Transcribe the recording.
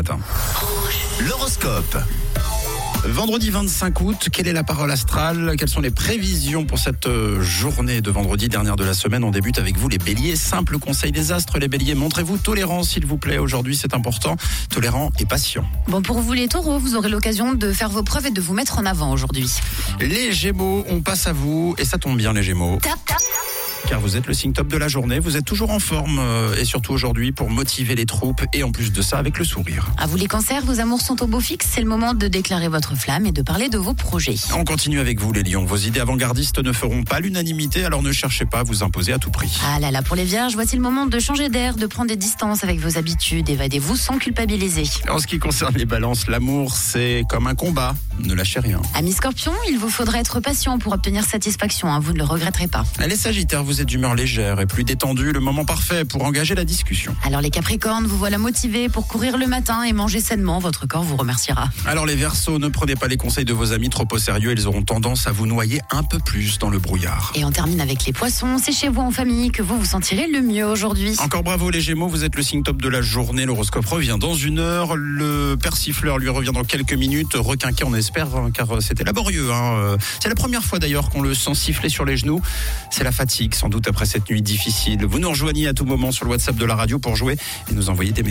matin. L'horoscope. Vendredi 25 août, quelle est la parole astrale? Quelles sont les prévisions pour cette euh, journée de vendredi dernière de la semaine? On débute avec vous les béliers. Simple conseil des astres, les béliers, montrez-vous tolérants s'il vous plaît. Aujourd'hui, c'est important, tolérant et patient. Bon, pour vous les taureaux, vous aurez l'occasion de faire vos preuves et de vous mettre en avant aujourd'hui. Les gémeaux, on passe à vous et ça tombe bien les gémeaux. Tap, tap. Car vous êtes le signe top de la journée. Vous êtes toujours en forme euh, et surtout aujourd'hui pour motiver les troupes et en plus de ça avec le sourire. À vous les cancers, vos amours sont au beau fixe. C'est le moment de déclarer votre flamme et de parler de vos projets. On continue avec vous les lions. Vos idées avant-gardistes ne feront pas l'unanimité alors ne cherchez pas à vous imposer à tout prix. Ah là là, pour les vierges, voici le moment de changer d'air, de prendre des distances avec vos habitudes. Évadez-vous sans culpabiliser. En ce qui concerne les balances, l'amour c'est comme un combat. Ne lâchez rien. Amis scorpions, il vous faudrait être patient pour obtenir satisfaction. hein, vous ne le regretterez pas. Les sagittaires, vous êtes d'humeur légère et plus détendue, le moment parfait pour engager la discussion. Alors les capricornes, vous voilà motivés pour courir le matin et manger sainement. Votre corps vous remerciera. Alors les versos, ne prenez pas les conseils de vos amis trop au sérieux, ils auront tendance à vous noyer un peu plus dans le brouillard. Et on termine avec les poissons. C'est chez vous en famille que vous vous sentirez le mieux aujourd'hui. Encore bravo les Gémeaux, vous êtes le signe top de la journée. L'horoscope revient dans une heure. Le persifleur lui revient dans quelques minutes. Requinquet, on espère, hein, car euh, c'était laborieux. hein. Euh, C'est la première fois d'ailleurs qu'on le sent siffler sur les genoux. C'est la fatigue, sans doute après cette nuit difficile. Vous nous rejoignez à tout moment sur le WhatsApp de la radio pour jouer et nous envoyer des messages.